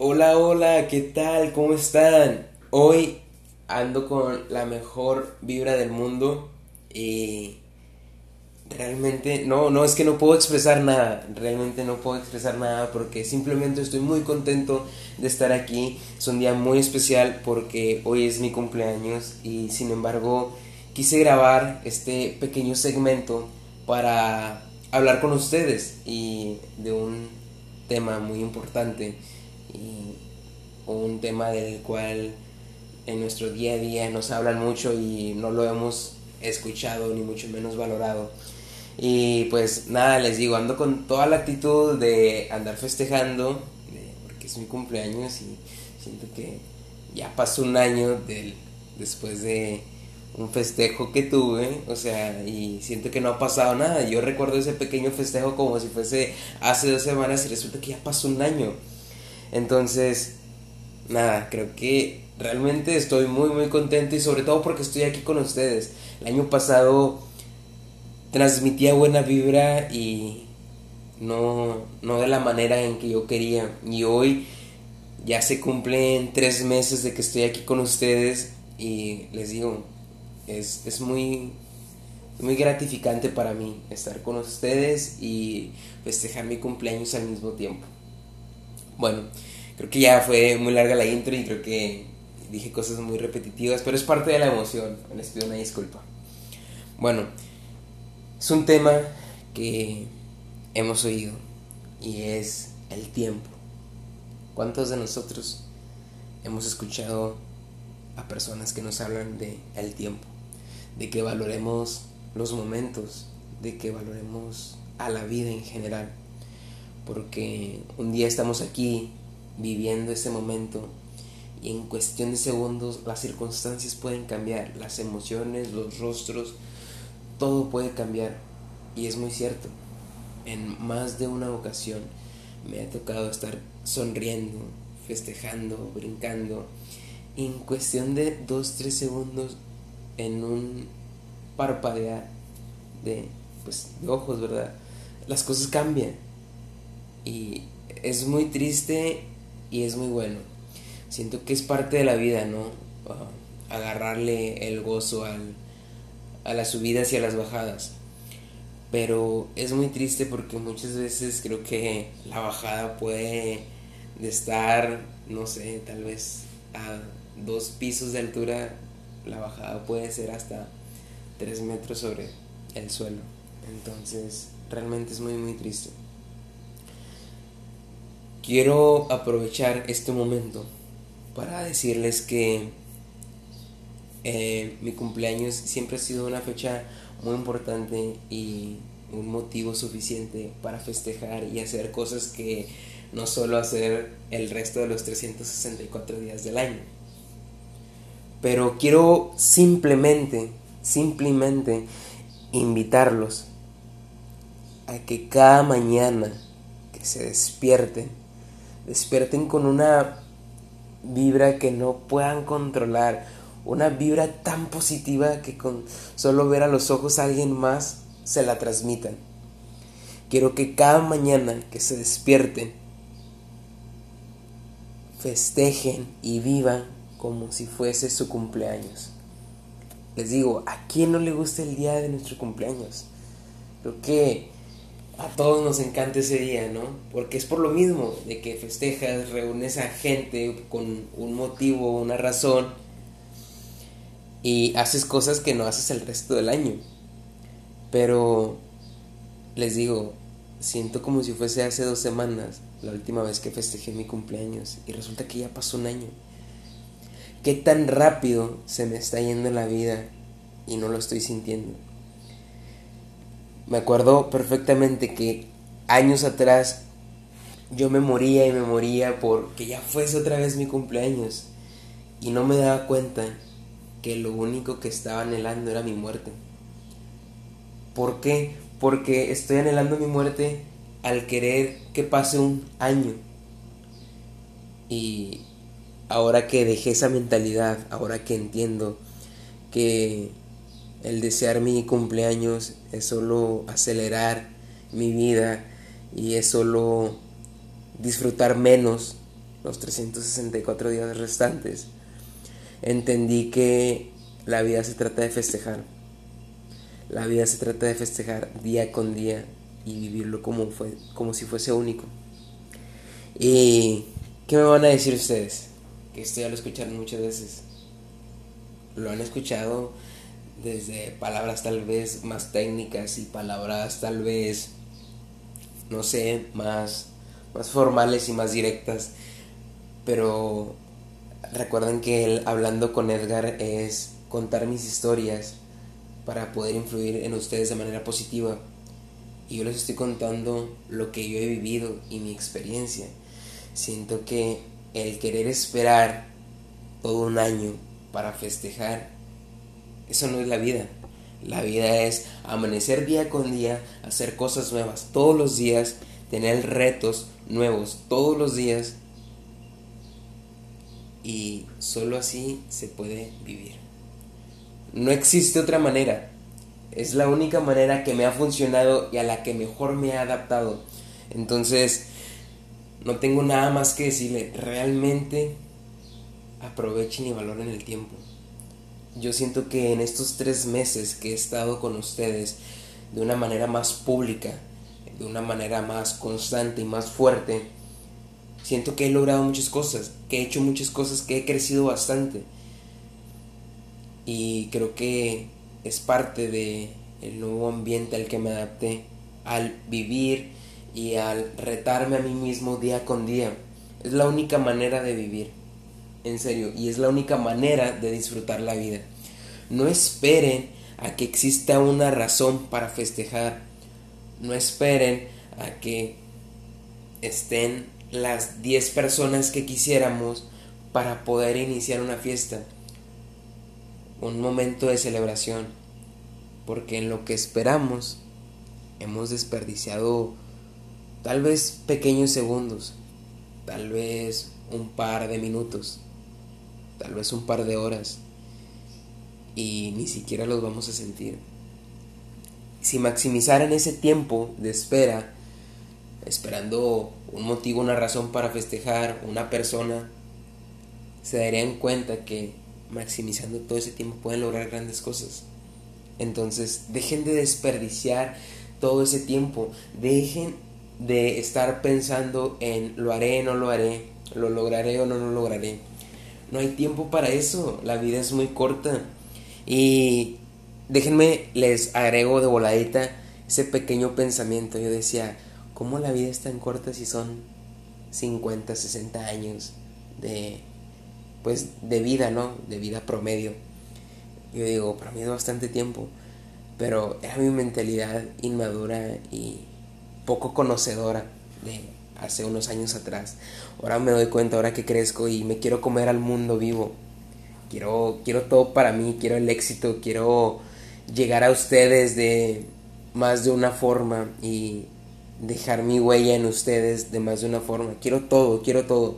Hola, hola, ¿qué tal? ¿Cómo están? Hoy ando con la mejor vibra del mundo y realmente no, no es que no puedo expresar nada, realmente no puedo expresar nada porque simplemente estoy muy contento de estar aquí. Es un día muy especial porque hoy es mi cumpleaños y sin embargo quise grabar este pequeño segmento para hablar con ustedes y de un tema muy importante y un tema del cual en nuestro día a día nos hablan mucho y no lo hemos escuchado ni mucho menos valorado. Y pues nada, les digo, ando con toda la actitud de andar festejando, porque es mi cumpleaños y siento que ya pasó un año del, después de un festejo que tuve, o sea, y siento que no ha pasado nada. Yo recuerdo ese pequeño festejo como si fuese hace dos semanas y resulta que ya pasó un año. Entonces, nada, creo que realmente estoy muy muy contento y sobre todo porque estoy aquí con ustedes. El año pasado transmitía buena vibra y no, no de la manera en que yo quería. Y hoy ya se cumplen tres meses de que estoy aquí con ustedes y les digo, es, es muy, muy gratificante para mí estar con ustedes y festejar mi cumpleaños al mismo tiempo. Bueno, creo que ya fue muy larga la intro y creo que dije cosas muy repetitivas, pero es parte de la emoción, les pido una disculpa. Bueno, es un tema que hemos oído y es el tiempo. ¿Cuántos de nosotros hemos escuchado a personas que nos hablan de el tiempo? De que valoremos los momentos, de que valoremos a la vida en general porque un día estamos aquí viviendo ese momento y en cuestión de segundos las circunstancias pueden cambiar, las emociones, los rostros, todo puede cambiar y es muy cierto. En más de una ocasión me ha tocado estar sonriendo, festejando, brincando y en cuestión de dos, tres segundos en un parpadear de, pues, de ojos, ¿verdad? Las cosas cambian y es muy triste y es muy bueno. Siento que es parte de la vida, ¿no? Ah, agarrarle el gozo al, a las subidas y a las bajadas. Pero es muy triste porque muchas veces creo que la bajada puede de estar, no sé, tal vez a dos pisos de altura, la bajada puede ser hasta tres metros sobre el suelo. Entonces, realmente es muy, muy triste. Quiero aprovechar este momento para decirles que eh, mi cumpleaños siempre ha sido una fecha muy importante y un motivo suficiente para festejar y hacer cosas que no solo hacer el resto de los 364 días del año. Pero quiero simplemente, simplemente invitarlos a que cada mañana que se despierten despierten con una vibra que no puedan controlar, una vibra tan positiva que con solo ver a los ojos a alguien más se la transmitan. Quiero que cada mañana que se despierten, festejen y vivan como si fuese su cumpleaños. Les digo, ¿a quién no le gusta el día de nuestro cumpleaños? Creo que a todos nos encanta ese día, ¿no? Porque es por lo mismo, de que festejas, reúnes a gente con un motivo, una razón, y haces cosas que no haces el resto del año. Pero, les digo, siento como si fuese hace dos semanas la última vez que festejé mi cumpleaños, y resulta que ya pasó un año. ¿Qué tan rápido se me está yendo la vida y no lo estoy sintiendo? Me acuerdo perfectamente que años atrás yo me moría y me moría porque ya fuese otra vez mi cumpleaños y no me daba cuenta que lo único que estaba anhelando era mi muerte. ¿Por qué? Porque estoy anhelando mi muerte al querer que pase un año. Y ahora que dejé esa mentalidad, ahora que entiendo que el desear mi cumpleaños es solo acelerar mi vida y es solo disfrutar menos los 364 días restantes, entendí que la vida se trata de festejar. La vida se trata de festejar día con día y vivirlo como, fue, como si fuese único. ¿Y qué me van a decir ustedes? Que esto ya lo escucharon muchas veces. Lo han escuchado desde palabras tal vez más técnicas y palabras tal vez, no sé, más, más formales y más directas. Pero recuerden que el hablando con Edgar es contar mis historias para poder influir en ustedes de manera positiva. Y yo les estoy contando lo que yo he vivido y mi experiencia. Siento que el querer esperar todo un año para festejar, eso no es la vida. La vida es amanecer día con día, hacer cosas nuevas todos los días, tener retos nuevos todos los días. Y solo así se puede vivir. No existe otra manera. Es la única manera que me ha funcionado y a la que mejor me ha adaptado. Entonces, no tengo nada más que decirle. Realmente aprovechen y valoren el tiempo. Yo siento que en estos tres meses que he estado con ustedes de una manera más pública, de una manera más constante y más fuerte, siento que he logrado muchas cosas, que he hecho muchas cosas, que he crecido bastante y creo que es parte de el nuevo ambiente al que me adapté al vivir y al retarme a mí mismo día con día. Es la única manera de vivir, en serio, y es la única manera de disfrutar la vida. No esperen a que exista una razón para festejar. No esperen a que estén las 10 personas que quisiéramos para poder iniciar una fiesta un momento de celebración, porque en lo que esperamos hemos desperdiciado tal vez pequeños segundos, tal vez un par de minutos, tal vez un par de horas, y ni siquiera los vamos a sentir. Si maximizaran ese tiempo de espera, esperando un motivo, una razón para festejar, una persona, se darían cuenta que maximizando todo ese tiempo pueden lograr grandes cosas. Entonces, dejen de desperdiciar todo ese tiempo, dejen de estar pensando en lo haré, no lo haré, lo lograré o no lo lograré. No hay tiempo para eso, la vida es muy corta. Y déjenme, les agrego de voladita ese pequeño pensamiento. Yo decía, ¿cómo la vida es tan corta si son 50, 60 años de pues de vida, ¿no? De vida promedio. Yo digo, para mí es bastante tiempo, pero era mi mentalidad inmadura y poco conocedora de hace unos años atrás. Ahora me doy cuenta, ahora que crezco y me quiero comer al mundo vivo. Quiero, quiero todo para mí, quiero el éxito, quiero llegar a ustedes de más de una forma y dejar mi huella en ustedes de más de una forma. Quiero todo, quiero todo.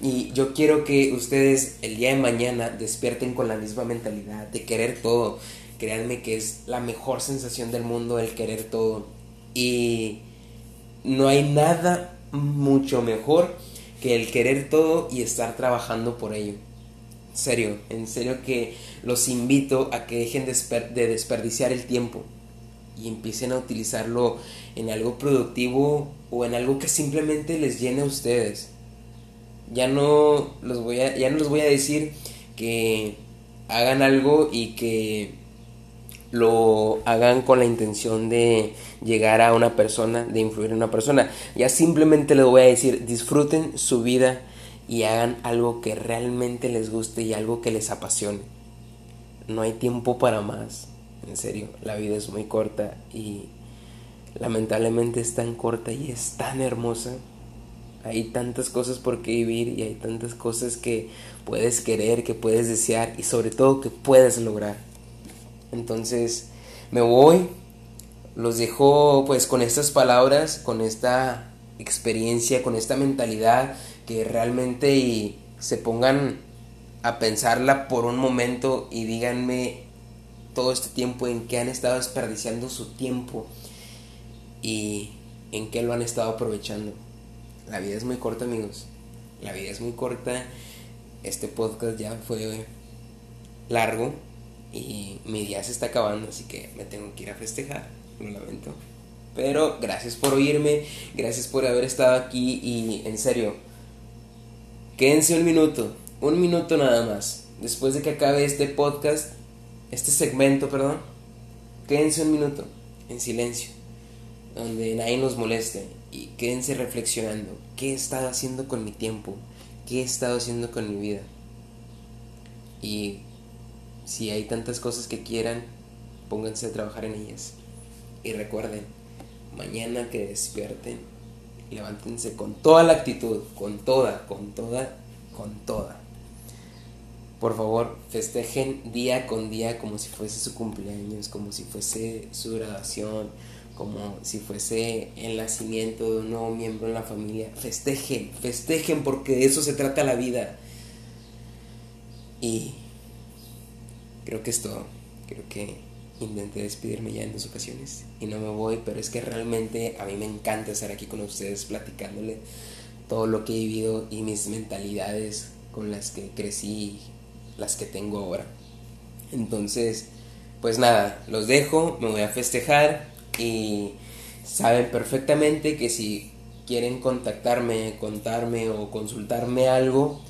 Y yo quiero que ustedes el día de mañana despierten con la misma mentalidad de querer todo. Créanme que es la mejor sensación del mundo el querer todo. Y no hay nada mucho mejor que el querer todo y estar trabajando por ello. En serio, en serio que los invito a que dejen de desperdiciar el tiempo y empiecen a utilizarlo en algo productivo o en algo que simplemente les llene a ustedes ya no los voy a, ya no les voy a decir que hagan algo y que lo hagan con la intención de llegar a una persona, de influir en una persona. Ya simplemente les voy a decir, disfruten su vida y hagan algo que realmente les guste y algo que les apasione. No hay tiempo para más, en serio, la vida es muy corta y lamentablemente es tan corta y es tan hermosa hay tantas cosas por qué vivir y hay tantas cosas que puedes querer, que puedes desear y sobre todo que puedes lograr. Entonces me voy, los dejo pues con estas palabras, con esta experiencia, con esta mentalidad que realmente se pongan a pensarla por un momento y díganme todo este tiempo en que han estado desperdiciando su tiempo y en qué lo han estado aprovechando. La vida es muy corta, amigos. la vida es muy corta, este podcast ya fue largo y mi día se está acabando, así que me tengo que ir a festejar, lo lamento. Pero gracias por oírme, gracias por haber estado aquí y en serio, quédense un minuto, un minuto nada más. Después de que acabe este podcast, este segmento, perdón, quédense un minuto en silencio, donde nadie nos moleste y quédense reflexionando, ¿qué he estado haciendo con mi tiempo? ¿Qué he estado haciendo con mi vida? Y si hay tantas cosas que quieran, pónganse a trabajar en ellas. Y recuerden, mañana que despierten, levántense con toda la actitud, con toda, con toda, con toda. Por favor, festejen día con día como si fuese su cumpleaños, como si fuese su graduación, como si fuese el nacimiento de un nuevo miembro en la familia. Festejen, festejen porque de eso se trata la vida. Y creo que es todo. Creo que intenté despedirme ya en dos ocasiones y no me voy, pero es que realmente a mí me encanta estar aquí con ustedes platicándole todo lo que he vivido y mis mentalidades con las que crecí, las que tengo ahora. Entonces, pues nada, los dejo, me voy a festejar y saben perfectamente que si quieren contactarme, contarme o consultarme algo,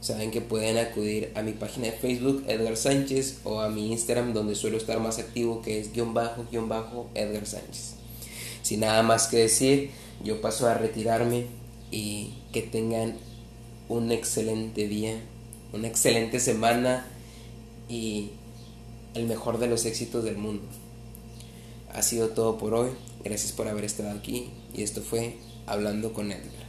saben que pueden acudir a mi página de Facebook Edgar Sánchez o a mi Instagram donde suelo estar más activo que es guion bajo guion bajo Edgar Sánchez. Sin nada más que decir, yo paso a retirarme y que tengan un excelente día, una excelente semana y el mejor de los éxitos del mundo. Ha sido todo por hoy. Gracias por haber estado aquí y esto fue Hablando con Edgar.